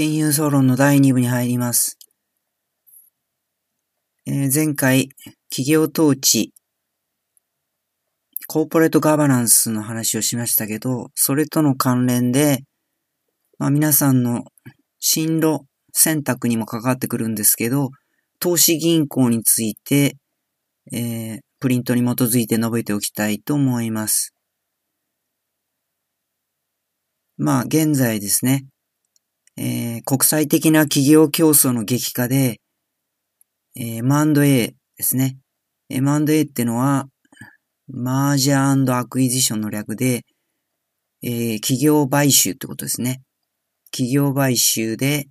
原油総論の第2部に入ります。えー、前回、企業統治、コーポレートガバナンスの話をしましたけど、それとの関連で、まあ、皆さんの進路選択にも関わってくるんですけど、投資銀行について、えー、プリントに基づいて述べておきたいと思います。まあ、現在ですね、えー、国際的な企業競争の激化で、えー、M&A ですね。M&A ってのは、マージャーアクイジションの略で、えー、企業買収ってことですね。企業買収で、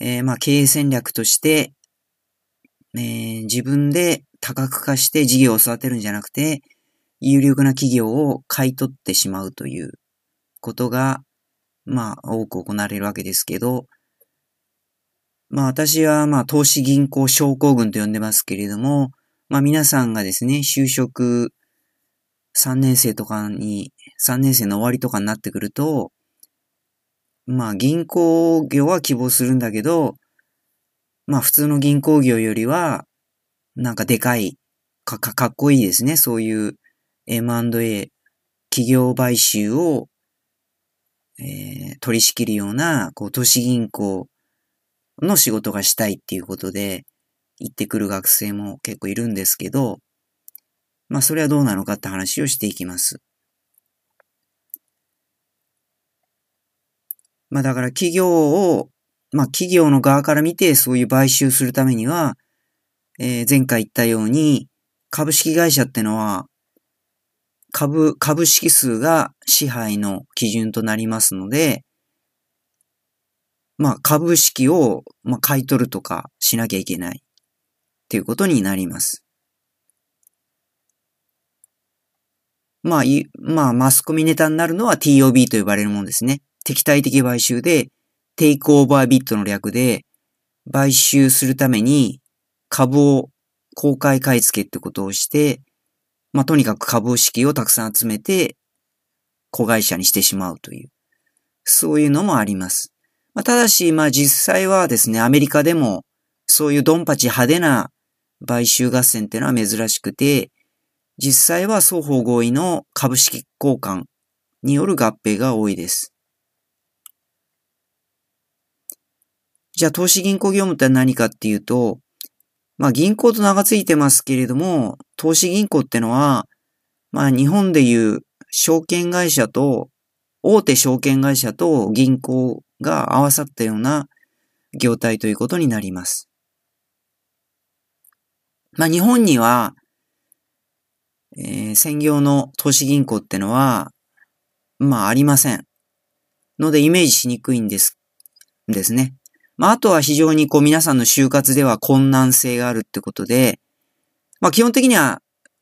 えー、まあ、経営戦略として、えー、自分で多角化して事業を育てるんじゃなくて、有力な企業を買い取ってしまうということが、まあ、多く行われるわけですけど、まあ私はまあ投資銀行症候群と呼んでますけれども、まあ皆さんがですね、就職3年生とかに、3年生の終わりとかになってくると、まあ銀行業は希望するんだけど、まあ普通の銀行業よりは、なんかでかい、か、か、かっこいいですね。そういう M&A、企業買収をえー、取り仕切るような、こう、都市銀行の仕事がしたいっていうことで、行ってくる学生も結構いるんですけど、まあ、それはどうなのかって話をしていきます。まあ、だから企業を、まあ、企業の側から見てそういう買収するためには、えー、前回言ったように、株式会社ってのは、株、株式数が支配の基準となりますので、まあ株式を、まあ、買い取るとかしなきゃいけないっていうことになります。まあ、い、まあ、マスコミネタになるのは TOB と呼ばれるものですね。敵対的買収で、テイクオーバービットの略で、買収するために株を公開買い付けってことをして、まあ、とにかく株式をたくさん集めて、子会社にしてしまうという、そういうのもあります。まあ、ただし、まあ、実際はですね、アメリカでも、そういうドンパチ派手な買収合戦っていうのは珍しくて、実際は双方合意の株式交換による合併が多いです。じゃあ、投資銀行業務って何かっていうと、まあ銀行と名が付いてますけれども、投資銀行ってのは、まあ日本でいう証券会社と、大手証券会社と銀行が合わさったような業態ということになります。まあ日本には、えー、専業の投資銀行ってのは、まあありません。のでイメージしにくいんです、ですね。まあ、あとは非常にこう皆さんの就活では困難性があるってことで、まあ、基本的には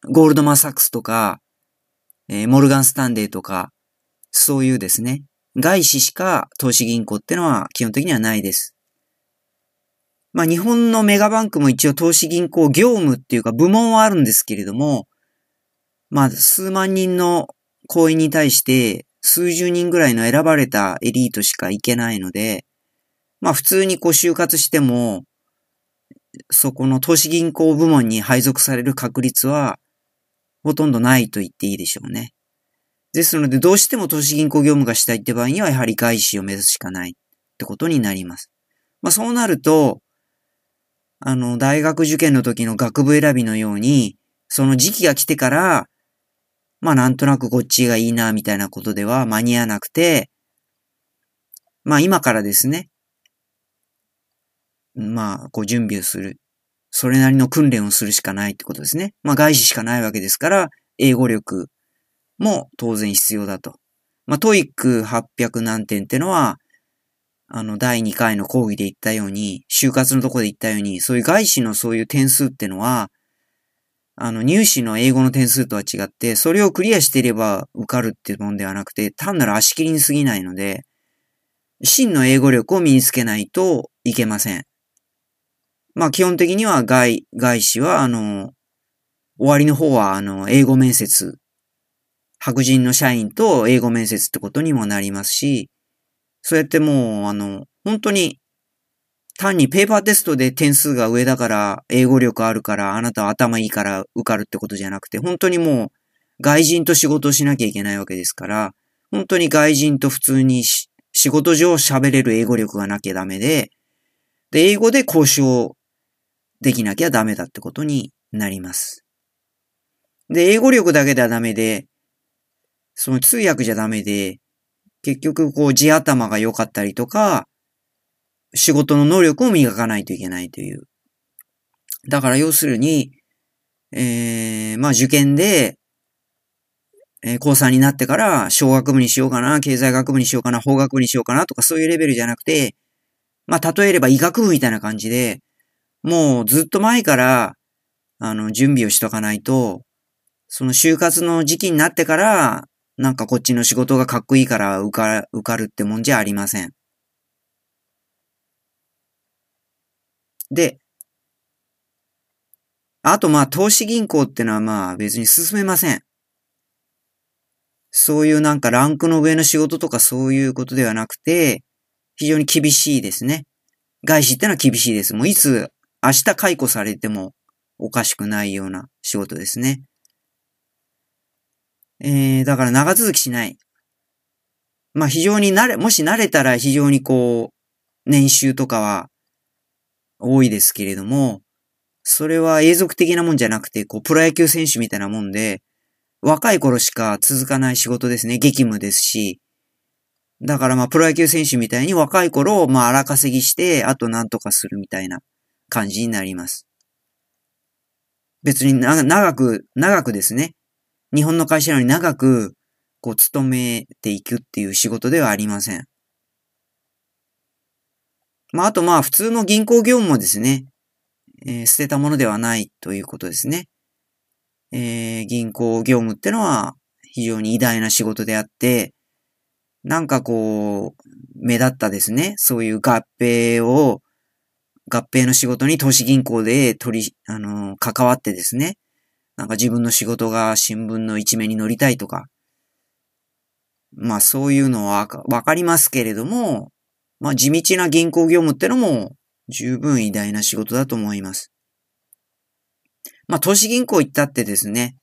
ゴールドマンサックスとか、えー、モルガンスタンデーとか、そういうですね、外資しか投資銀行ってのは基本的にはないです。まあ、日本のメガバンクも一応投資銀行業務っていうか部門はあるんですけれども、まあ、数万人の行員に対して数十人ぐらいの選ばれたエリートしか行けないので、まあ普通にこう就活しても、そこの投資銀行部門に配属される確率はほとんどないと言っていいでしょうね。ですので、どうしても投資銀行業務がしたいって場合には、やはり外資を目指すしかないってことになります。まあそうなると、あの、大学受験の時の学部選びのように、その時期が来てから、まあなんとなくこっちがいいな、みたいなことでは間に合わなくて、まあ今からですね、まあ、こう準備をする。それなりの訓練をするしかないってことですね。まあ、外資しかないわけですから、英語力も当然必要だと。まあ、 TOEIC 800何点ってのは、あの、第2回の講義で言ったように、就活のとこで言ったように、そういう外資のそういう点数ってのは、あの、入試の英語の点数とは違って、それをクリアしていれば受かるっていうもんではなくて、単なる足切りに過ぎないので、真の英語力を身につけないといけません。まあ基本的には外、外資は、あの、終わりの方は、あの、英語面接。白人の社員と英語面接ってことにもなりますし、そうやってもう、あの、本当に単にペーパーテストで点数が上だから、英語力あるから、あなたは頭いいから受かるってことじゃなくて、本当にもう外人と仕事をしなきゃいけないわけですから、本当に外人と普通に仕事上喋れる英語力がなきゃダメで、で、英語で交渉できなきゃダメだってことになります。で、英語力だけではダメで、その通訳じゃダメで、結局こう地頭が良かったりとか、仕事の能力を磨かないといけないという。だから要するに、えー、まあ受験で、えー、高3になってから小学部にしようかな、経済学部にしようかな、法学部にしようかなとかそういうレベルじゃなくて、まあ例えれば医学部みたいな感じで、もうずっと前から、あの、準備をしとかないと、その就活の時期になってから、なんかこっちの仕事がかっこいいから受か受かるってもんじゃありません。で、あとまあ投資銀行ってのはまあ別に進めません。そういうなんかランクの上の仕事とかそういうことではなくて、非常に厳しいですね。外資ってのは厳しいです。もういつ明日解雇されてもおかしくないような仕事ですね。えー、だから長続きしない。まあ非常に慣れ、もし慣れたら非常にこう、年収とかは多いですけれども、それは永続的なもんじゃなくて、こう、プロ野球選手みたいなもんで、若い頃しか続かない仕事ですね。激務ですし。だからまあ、プロ野球選手みたいに若い頃、まあ、荒稼ぎして、あと何とかするみたいな感じになります。別に長く、長くですね。日本の会社なのに長く、こう、勤めていくっていう仕事ではありません。まあ、あとまあ、普通の銀行業務もですね、えー、捨てたものではないということですね。えー、銀行業務ってのは非常に偉大な仕事であって、なんかこう、目立ったですね、そういう合併を、合併の仕事に投資銀行で取り、あの、関わってですね、なんか自分の仕事が新聞の一面に載りたいとか、まあそういうのはわかりますけれども、まあ地道な銀行業務ってのも十分偉大な仕事だと思います。まあ投資銀行行ったってですね、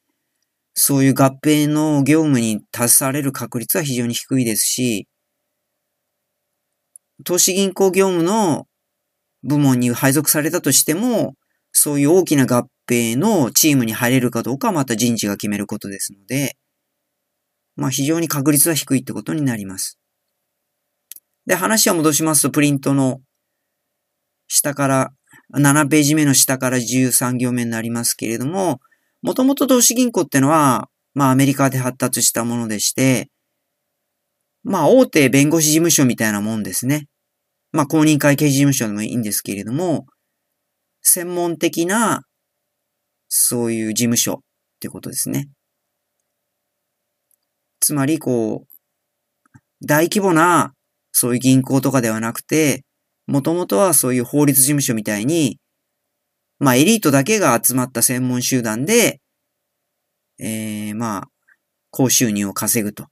そういう合併の業務に携われる確率は非常に低いですし、投資銀行業務の部門に配属されたとしても、そういう大きな合併のチームに入れるかどうかはまた人事が決めることですので、まあ非常に確率は低いってことになります。で、話を戻しますと、プリントの下から、7ページ目の下から13行目になりますけれども、もともと投資銀行ってのは、まあアメリカで発達したものでして、まあ大手弁護士事務所みたいなもんですね。まあ公認会計事務所でもいいんですけれども、専門的な、そういう事務所ってことですね。つまり、こう、大規模な、そういう銀行とかではなくて、もともとはそういう法律事務所みたいに、まあエリートだけが集まった専門集団で、えー、まあ、高収入を稼ぐと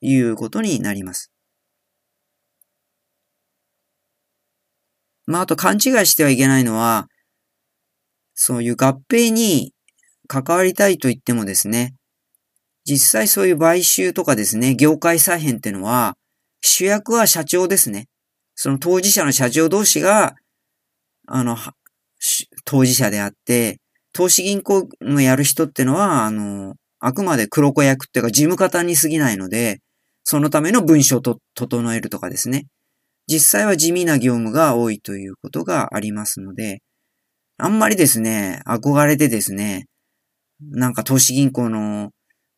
いうことになります。まあ、あと勘違いしてはいけないのは、そういう合併に関わりたいと言ってもですね、実際そういう買収とかですね、業界再編ってのは、主役は社長ですね。その当事者の社長同士が、あの、当事者であって、投資銀行のやる人ってのは、あの、あくまで黒子役っていうか事務方に過ぎないので、そのための文章と整えるとかですね。実際は地味な業務が多いということがありますので、あんまりですね、憧れてですね、なんか投資銀行の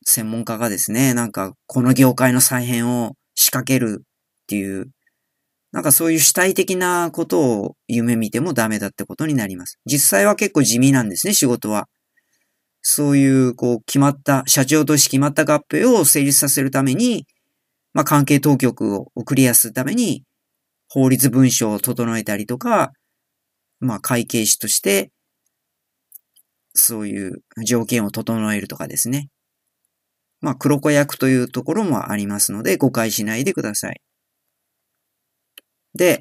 専門家がですね、なんかこの業界の再編を仕掛けるっていう、なんかそういう主体的なことを夢見てもダメだってことになります。実際は結構地味なんですね、仕事は。そういう、こう、決まった、社長として決まった合併を成立させるために、まあ、関係当局を送りやすいために、法律文書を整えたりとか、まあ会計士として、そういう条件を整えるとかですね。まあ黒子役というところもありますので、誤解しないでください。で、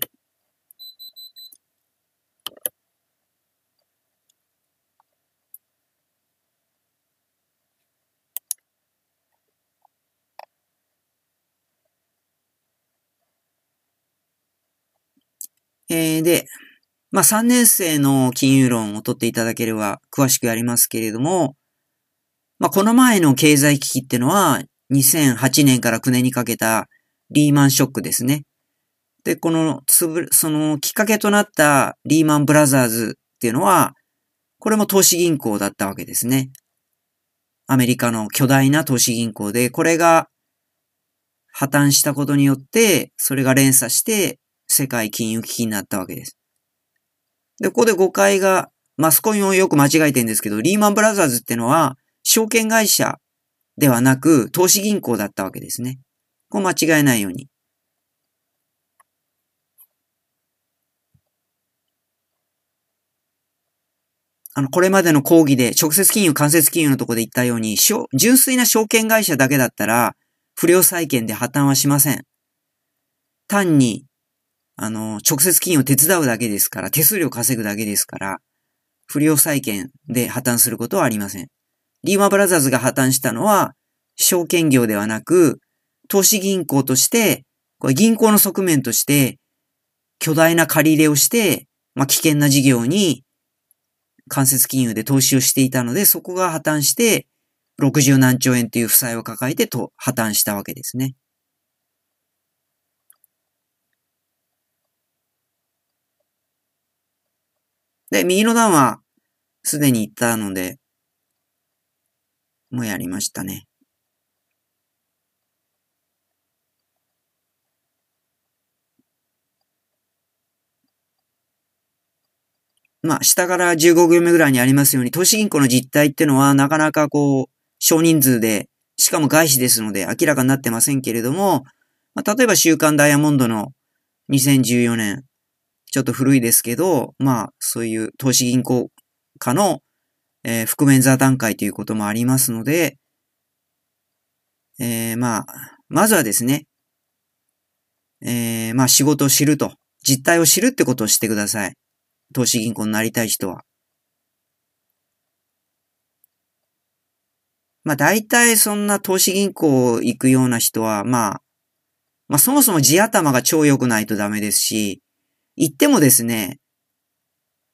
えー、で、まあ、3年生の金融論を取っていただければ詳しくやりますけれども、まあ、この前の経済危機ってのは2008年から9年にかけたリーマンショックですね。で、このつぶ、そのきっかけとなったリーマンブラザーズっていうのは、これも投資銀行だったわけですね。アメリカの巨大な投資銀行で、これが破綻したことによって、それが連鎖して世界金融危機になったわけです。で、ここで誤解が、マスコミもよく間違えてるんですけど、リーマンブラザーズってのは、証券会社ではなく、投資銀行だったわけですね。こう間違えないように。あの、これまでの講義で、直接金融、間接金融のところで言ったように、純粋な証券会社だけだったら、不良債権で破綻はしません。単に、あの、直接金融を手伝うだけですから、手数料稼ぐだけですから、不良債権で破綻することはありません。リーマブラザーズが破綻したのは、証券業ではなく、投資銀行として、これ銀行の側面として、巨大な借り入れをして、まあ、危険な事業に間接金融で投資をしていたので、そこが破綻して、60何兆円という負債を抱えてと破綻したわけですね。で、右の段はすでに言ったので、もうやりましたね。まあ、下から15行目ぐらいにありますように、投資銀行の実態ってのは、なかなかこう、少人数で、しかも外資ですので明らかになってませんけれども、まあ、例えば週刊ダイヤモンドの2014年、ちょっと古いですけど、まあ、そういう投資銀行家の、えー、覆面座談会ということもありますので、えー、まあ、まずはですね、えー、まあ仕事を知ると、実態を知るってことをしてください。投資銀行になりたい人は。まあ大体そんな投資銀行行くような人は、まあ、まあそもそも地頭が超良くないとダメですし、行ってもですね、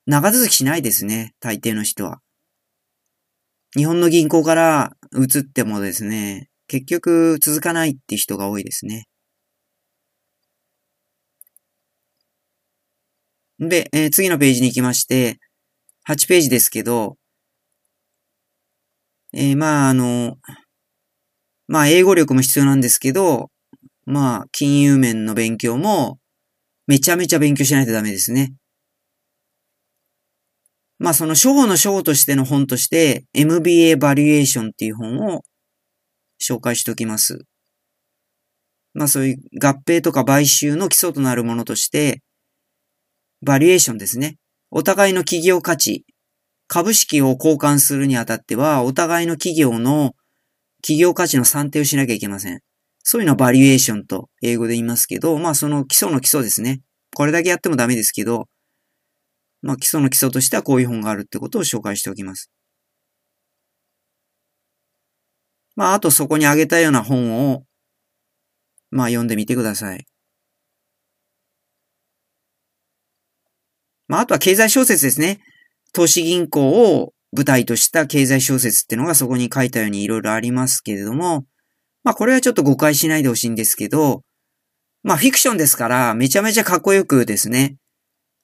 長続きしないですね、大抵の人は。日本の銀行から移ってもですね、結局続かないって人が多いですね。で、えー、次のページに行きまして、8ページですけど、えー、まあ、あの、まあ、英語力も必要なんですけど、まあ、金融面の勉強も、めちゃめちゃ勉強しないとダメですね。まあ、その初歩の初歩としての本として、MBA バリエーションっていう本を紹介しておきます。まあ、そういう合併とか買収の基礎となるものとして、バリエーションですね。お互いの企業価値、株式を交換するにあたっては、お互いの企業の企業価値の算定をしなきゃいけません。そういうのはバリエーションと英語で言いますけど、まあその基礎の基礎ですね。これだけやってもダメですけど、まあ基礎の基礎としてはこういう本があるってことを紹介しておきます。まああとそこに挙げたような本を、まあ読んでみてください。まあ、あとは経済小説ですね。投資銀行を舞台とした経済小説っていうのがそこに書いたようにいろいろありますけれども、まあこれはちょっと誤解しないでほしいんですけど、まあフィクションですからめちゃめちゃかっこよくですね、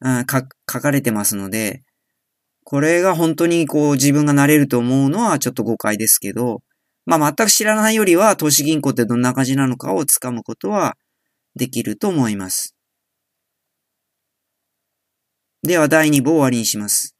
うん、書かれてますので、これが本当にこう自分がなれると思うのはちょっと誤解ですけど、まあ全く知らないよりは投資銀行ってどんな感じなのかをつかむことはできると思います。では第2部を終わりにします。